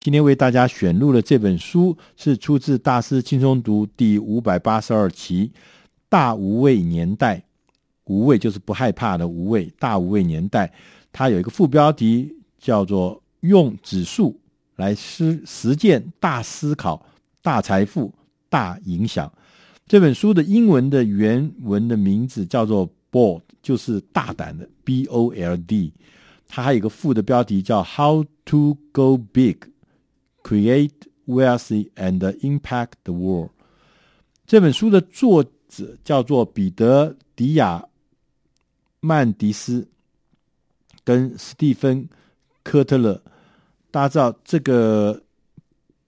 今天为大家选录的这本书是出自《大师轻松读》第五百八十二期《大无畏年代》，无畏就是不害怕的无畏，大无畏年代。它有一个副标题叫做“用指数来实实践大思考、大财富、大影响”。这本书的英文的原文的名字叫做 “Bold”，就是大胆的 B O L D。它还有一个副的标题叫 “How to Go Big”。Create wealthy and impact the world。这本书的作者叫做彼得·迪亚曼迪斯跟史蒂芬·科特勒。大家知道，这个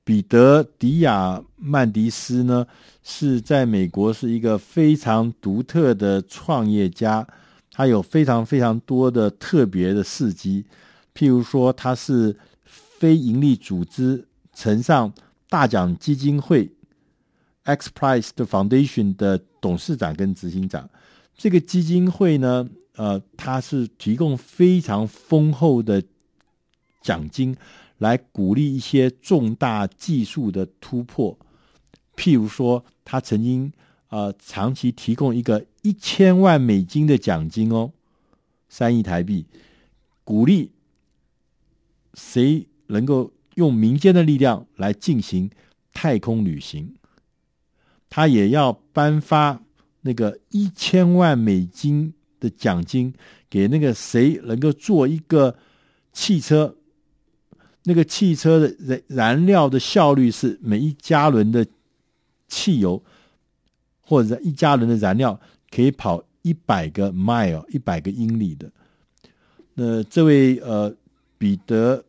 彼得·迪亚曼迪斯呢，是在美国是一个非常独特的创业家。他有非常非常多的特别的事迹，譬如说，他是。非营利组织乘上大奖基金会 X Prize 的 Foundation 的董事长跟执行长，这个基金会呢，呃，它是提供非常丰厚的奖金，来鼓励一些重大技术的突破。譬如说，他曾经呃长期提供一个一千万美金的奖金哦，三亿台币，鼓励谁？能够用民间的力量来进行太空旅行，他也要颁发那个一千万美金的奖金给那个谁能够做一个汽车，那个汽车的燃燃料的效率是每一加仑的汽油或者一加仑的燃料可以跑一百个 mile 一百个英里的。那这位呃彼得。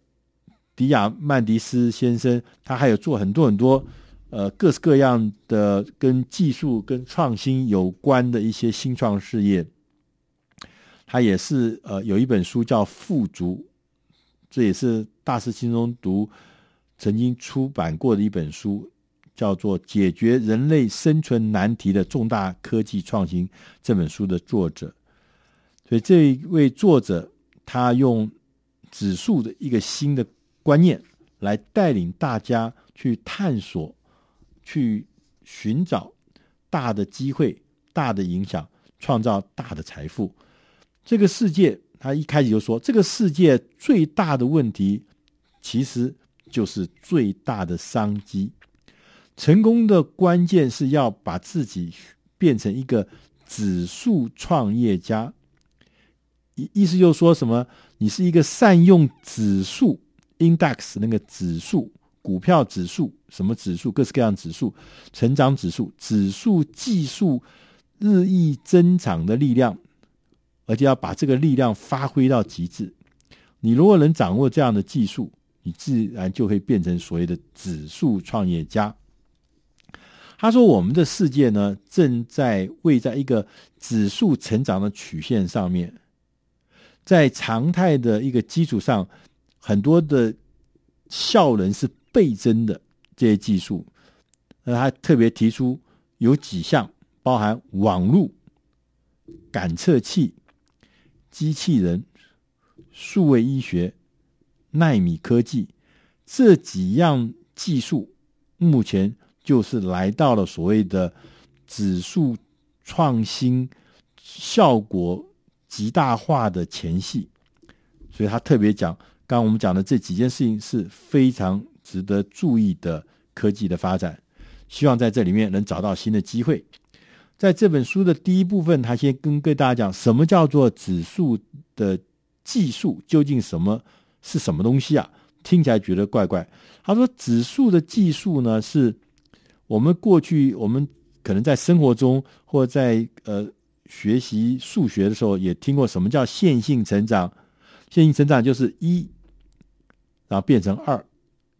迪亚曼迪斯先生，他还有做很多很多，呃，各式各样的跟技术、跟创新有关的一些新创事业。他也是呃，有一本书叫《富足》，这也是大师心中读曾经出版过的一本书，叫做《解决人类生存难题的重大科技创新》这本书的作者。所以这一位作者，他用指数的一个新的。观念来带领大家去探索、去寻找大的机会、大的影响，创造大的财富。这个世界，他一开始就说，这个世界最大的问题，其实就是最大的商机。成功的关键是要把自己变成一个指数创业家。意意思就是说什么？你是一个善用指数。Index 那个指数，股票指数，什么指数？各式各样指数，成长指数，指数技术日益增长的力量，而且要把这个力量发挥到极致。你如果能掌握这样的技术，你自然就会变成所谓的指数创业家。他说：“我们的世界呢，正在位在一个指数成长的曲线上面，在常态的一个基础上。”很多的效能是倍增的这些技术，那他特别提出有几项，包含网络、感测器、机器人、数位医学、纳米科技这几样技术，目前就是来到了所谓的指数创新效果极大化的前夕，所以他特别讲。刚刚我们讲的这几件事情是非常值得注意的科技的发展，希望在这里面能找到新的机会。在这本书的第一部分，他先跟跟大家讲什么叫做指数的技术，究竟什么是什么东西啊？听起来觉得怪怪。他说，指数的技术呢，是我们过去我们可能在生活中或在呃学习数学的时候也听过什么叫线性成长。线性成长就是一，然后变成二，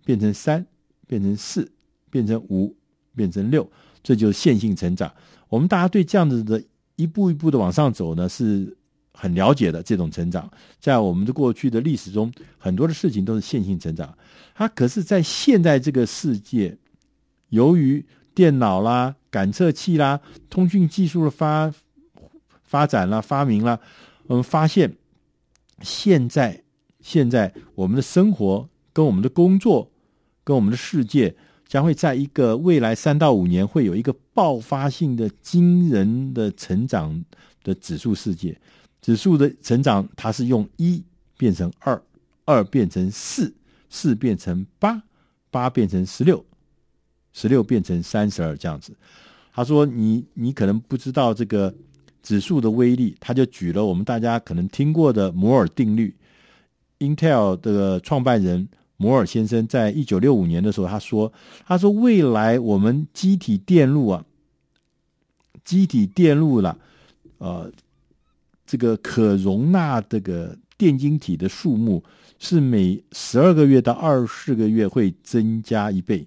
变成三，变成四，变成五，变成六，这就是线性成长。我们大家对这样子的一步一步的往上走呢，是很了解的。这种成长，在我们的过去的历史中，很多的事情都是线性成长。它可是，在现在这个世界，由于电脑啦、感测器啦、通讯技术的发发展啦、发明啦，我们发现。现在，现在我们的生活跟我们的工作跟我们的世界将会在一个未来三到五年会有一个爆发性的惊人的成长的指数世界。指数的成长，它是用一变成二，二变成四，四变成八，八变成十六，十六变成三十二，这样子。他说你：“你你可能不知道这个指数的威力。”他就举了我们大家可能听过的摩尔定律。Intel 的创办人摩尔先生在一九六五年的时候，他说：“他说未来我们机体电路啊，机体电路了，呃。”这个可容纳这个电晶体的数目是每十二个月到二十四个月会增加一倍，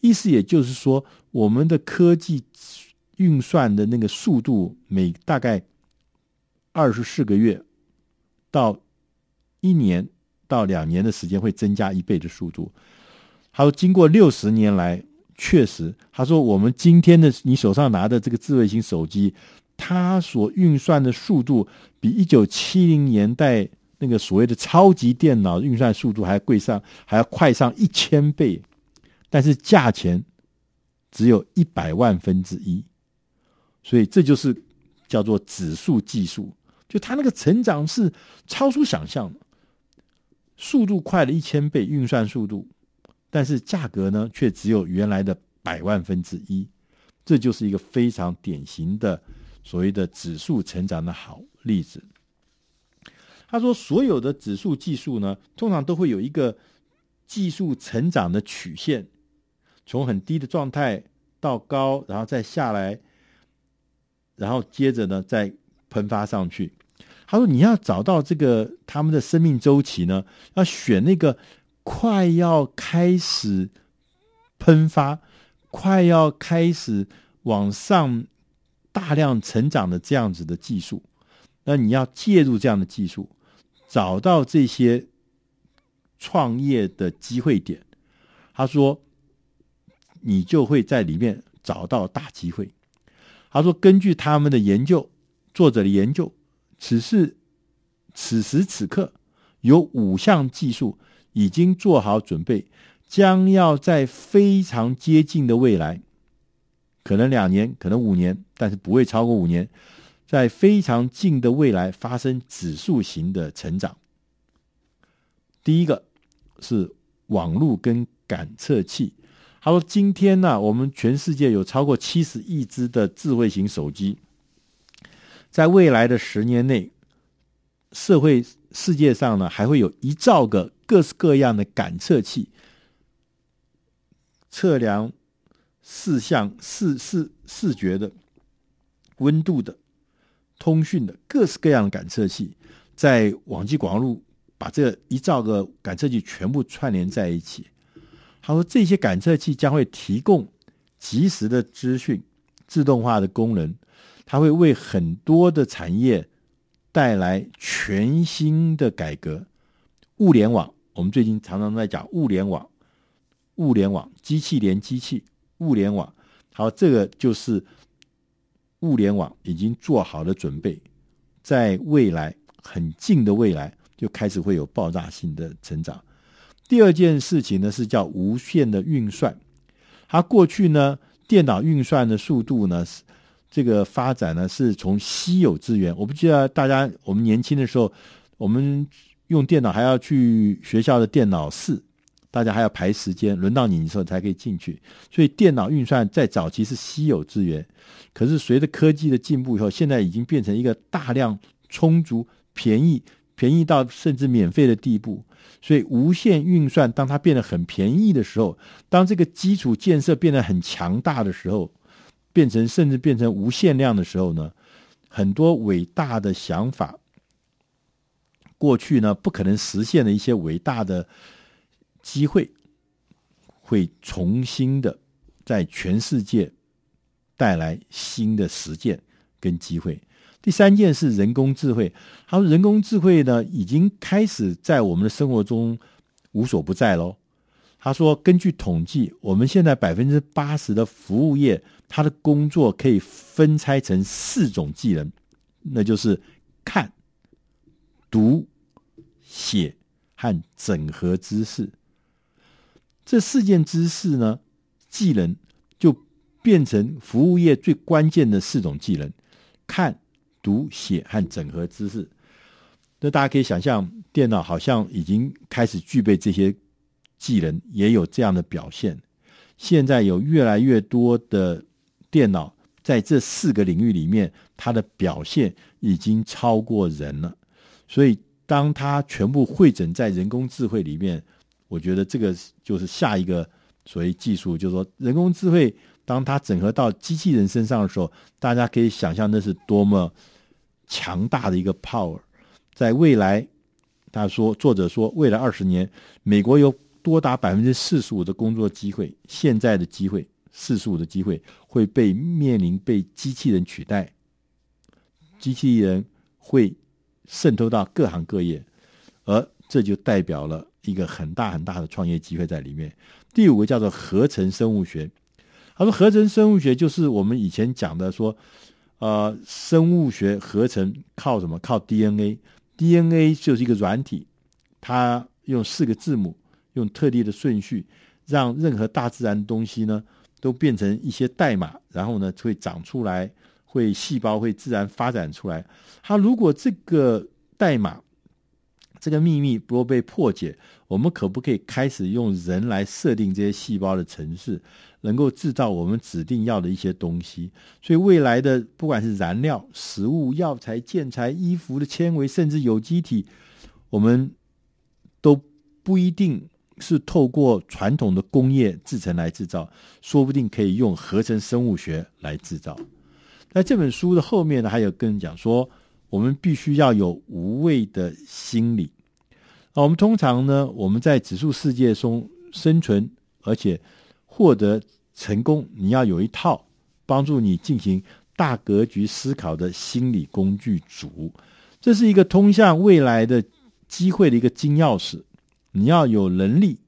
意思也就是说，我们的科技运算的那个速度每大概二十四个月到一年到两年的时间会增加一倍的速度。他说，经过六十年来，确实，他说我们今天的你手上拿的这个智慧型手机。它所运算的速度比一九七零年代那个所谓的超级电脑运算速度还贵上，还要快上一千倍，但是价钱只有一百万分之一，所以这就是叫做指数技术，就它那个成长是超出想象的，速度快了一千倍运算速度，但是价格呢却只有原来的百万分之一，这就是一个非常典型的。所谓的指数成长的好例子，他说，所有的指数技术呢，通常都会有一个技术成长的曲线，从很低的状态到高，然后再下来，然后接着呢再喷发上去。他说，你要找到这个他们的生命周期呢，要选那个快要开始喷发，快要开始往上。大量成长的这样子的技术，那你要介入这样的技术，找到这些创业的机会点。他说，你就会在里面找到大机会。他说，根据他们的研究，作者的研究，此事此时此刻有五项技术已经做好准备，将要在非常接近的未来。可能两年，可能五年，但是不会超过五年，在非常近的未来发生指数型的成长。第一个是网络跟感测器。他说：“今天呢，我们全世界有超过七十亿只的智慧型手机，在未来的十年内，社会世界上呢，还会有一兆个各式各样的感测器测量。”视像、视视视觉的、温度的、通讯的各式各样的感测器，在网际广路把这一兆个感测器全部串联在一起。他说，这些感测器将会提供及时的资讯、自动化的功能，它会为很多的产业带来全新的改革。物联网，我们最近常常在讲物联网，物联网，机器连机器。物联网，好，这个就是物联网已经做好了准备，在未来很近的未来就开始会有爆炸性的成长。第二件事情呢是叫无线的运算，它过去呢电脑运算的速度呢是这个发展呢是从稀有资源，我不记得大家我们年轻的时候，我们用电脑还要去学校的电脑室。大家还要排时间，轮到你的时候才可以进去。所以电脑运算在早期是稀有资源，可是随着科技的进步以后，现在已经变成一个大量、充足、便宜、便宜到甚至免费的地步。所以无线运算当它变得很便宜的时候，当这个基础建设变得很强大的时候，变成甚至变成无限量的时候呢，很多伟大的想法，过去呢不可能实现的一些伟大的。机会会重新的在全世界带来新的实践跟机会。第三件事，人工智慧。他说，人工智慧呢，已经开始在我们的生活中无所不在喽。他说，根据统计，我们现在百分之八十的服务业，他的工作可以分拆成四种技能，那就是看、读、写和整合知识。这四件知识呢，技能就变成服务业最关键的四种技能：看、读、写和整合知识。那大家可以想象，电脑好像已经开始具备这些技能，也有这样的表现。现在有越来越多的电脑在这四个领域里面，它的表现已经超过人了。所以，当它全部汇整在人工智慧里面，我觉得这个就是下一个所谓技术，就是说人工智慧，当它整合到机器人身上的时候，大家可以想象那是多么强大的一个 power。在未来，他说，作者说，未来二十年，美国有多达百分之四十五的工作机会，现在的机会，四十五的机会会被面临被机器人取代，机器人会渗透到各行各业，而这就代表了一个很大很大的创业机会在里面。第五个叫做合成生物学，他说，合成生物学就是我们以前讲的说，呃，生物学合成靠什么？靠 DNA。DNA 就是一个软体，它用四个字母，用特定的顺序，让任何大自然东西呢，都变成一些代码，然后呢，会长出来，会细胞会自然发展出来。它如果这个代码，这个秘密不被破解，我们可不可以开始用人来设定这些细胞的程式？能够制造我们指定要的一些东西，所以未来的不管是燃料、食物、药材、建材、衣服的纤维，甚至有机体，我们都不一定是透过传统的工业制成来制造，说不定可以用合成生物学来制造。在这本书的后面呢，还有跟人讲说，我们必须要有无畏的心理。那，我们通常呢，我们在指数世界中生存，而且。获得成功，你要有一套帮助你进行大格局思考的心理工具组，这是一个通向未来的机会的一个金钥匙。你要有能力，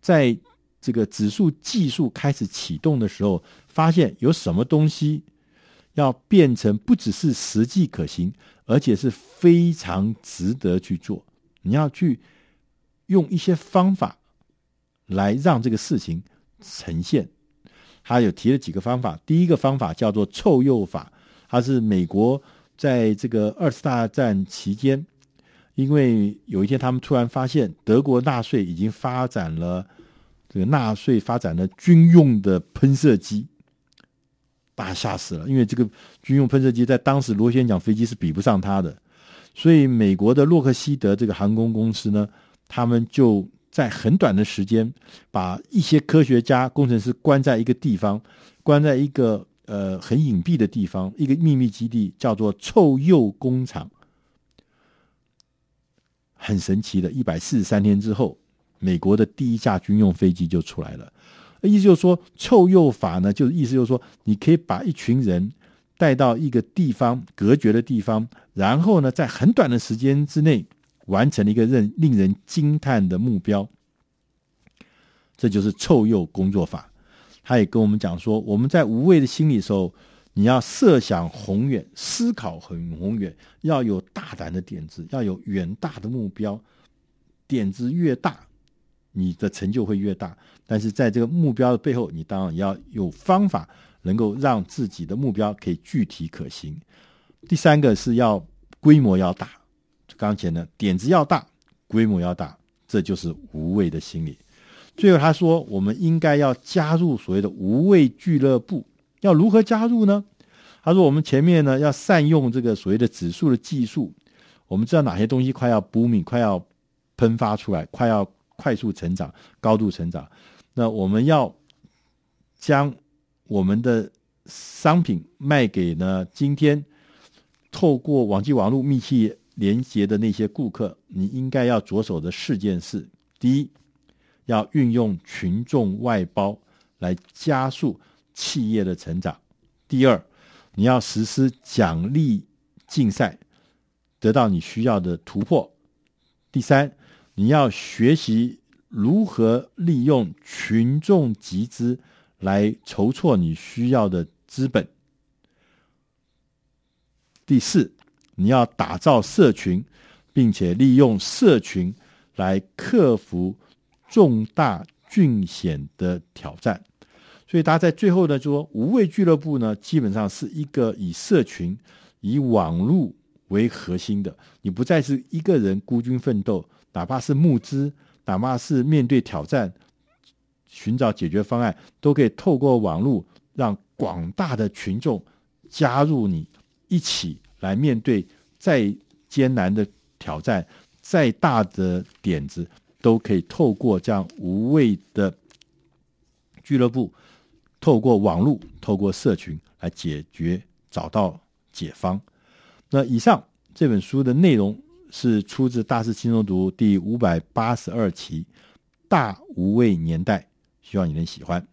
在这个指数技术开始启动的时候，发现有什么东西要变成不只是实际可行，而且是非常值得去做。你要去用一些方法。来让这个事情呈现，他有提了几个方法。第一个方法叫做臭鼬法，它是美国在这个二次大战期间，因为有一天他们突然发现德国纳粹已经发展了这个纳粹发展了军用的喷射机，大家吓死了，因为这个军用喷射机在当时螺旋桨飞机是比不上它的，所以美国的洛克希德这个航空公司呢，他们就。在很短的时间，把一些科学家、工程师关在一个地方，关在一个呃很隐蔽的地方，一个秘密基地，叫做臭鼬工厂。很神奇的，一百四十三天之后，美国的第一架军用飞机就出来了。意思就是说，臭鼬法呢，就是意思就是说，你可以把一群人带到一个地方，隔绝的地方，然后呢，在很短的时间之内。完成了一个令令人惊叹的目标，这就是臭鼬工作法。他也跟我们讲说，我们在无畏的心理时候，你要设想宏远，思考很宏远，要有大胆的点子，要有远大的目标。点子越大，你的成就会越大。但是在这个目标的背后，你当然要有方法，能够让自己的目标可以具体可行。第三个是要规模要大。刚前呢点子要大，规模要大，这就是无畏的心理。最后他说，我们应该要加入所谓的无畏俱乐部。要如何加入呢？他说，我们前面呢要善用这个所谓的指数的技术。我们知道哪些东西快要 booming，快要喷发出来，快要快速成长、高度成长。那我们要将我们的商品卖给呢今天透过网际网络密切。连接的那些顾客，你应该要着手的四件事：第一，要运用群众外包来加速企业的成长；第二，你要实施奖励竞赛，得到你需要的突破；第三，你要学习如何利用群众集资来筹措你需要的资本；第四。你要打造社群，并且利用社群来克服重大峻险的挑战。所以，大家在最后呢，就说无畏俱乐部呢，基本上是一个以社群、以网络为核心的。你不再是一个人孤军奋斗，哪怕是募资，哪怕是面对挑战，寻找解决方案，都可以透过网络，让广大的群众加入你，一起来面对再艰难的挑战，再大的点子，都可以透过这样无畏的俱乐部。透过网络，透过社群来解决，找到解方。那以上这本书的内容是出自《大师轻松读》第五百八十二期《大无畏年代》，希望你能喜欢。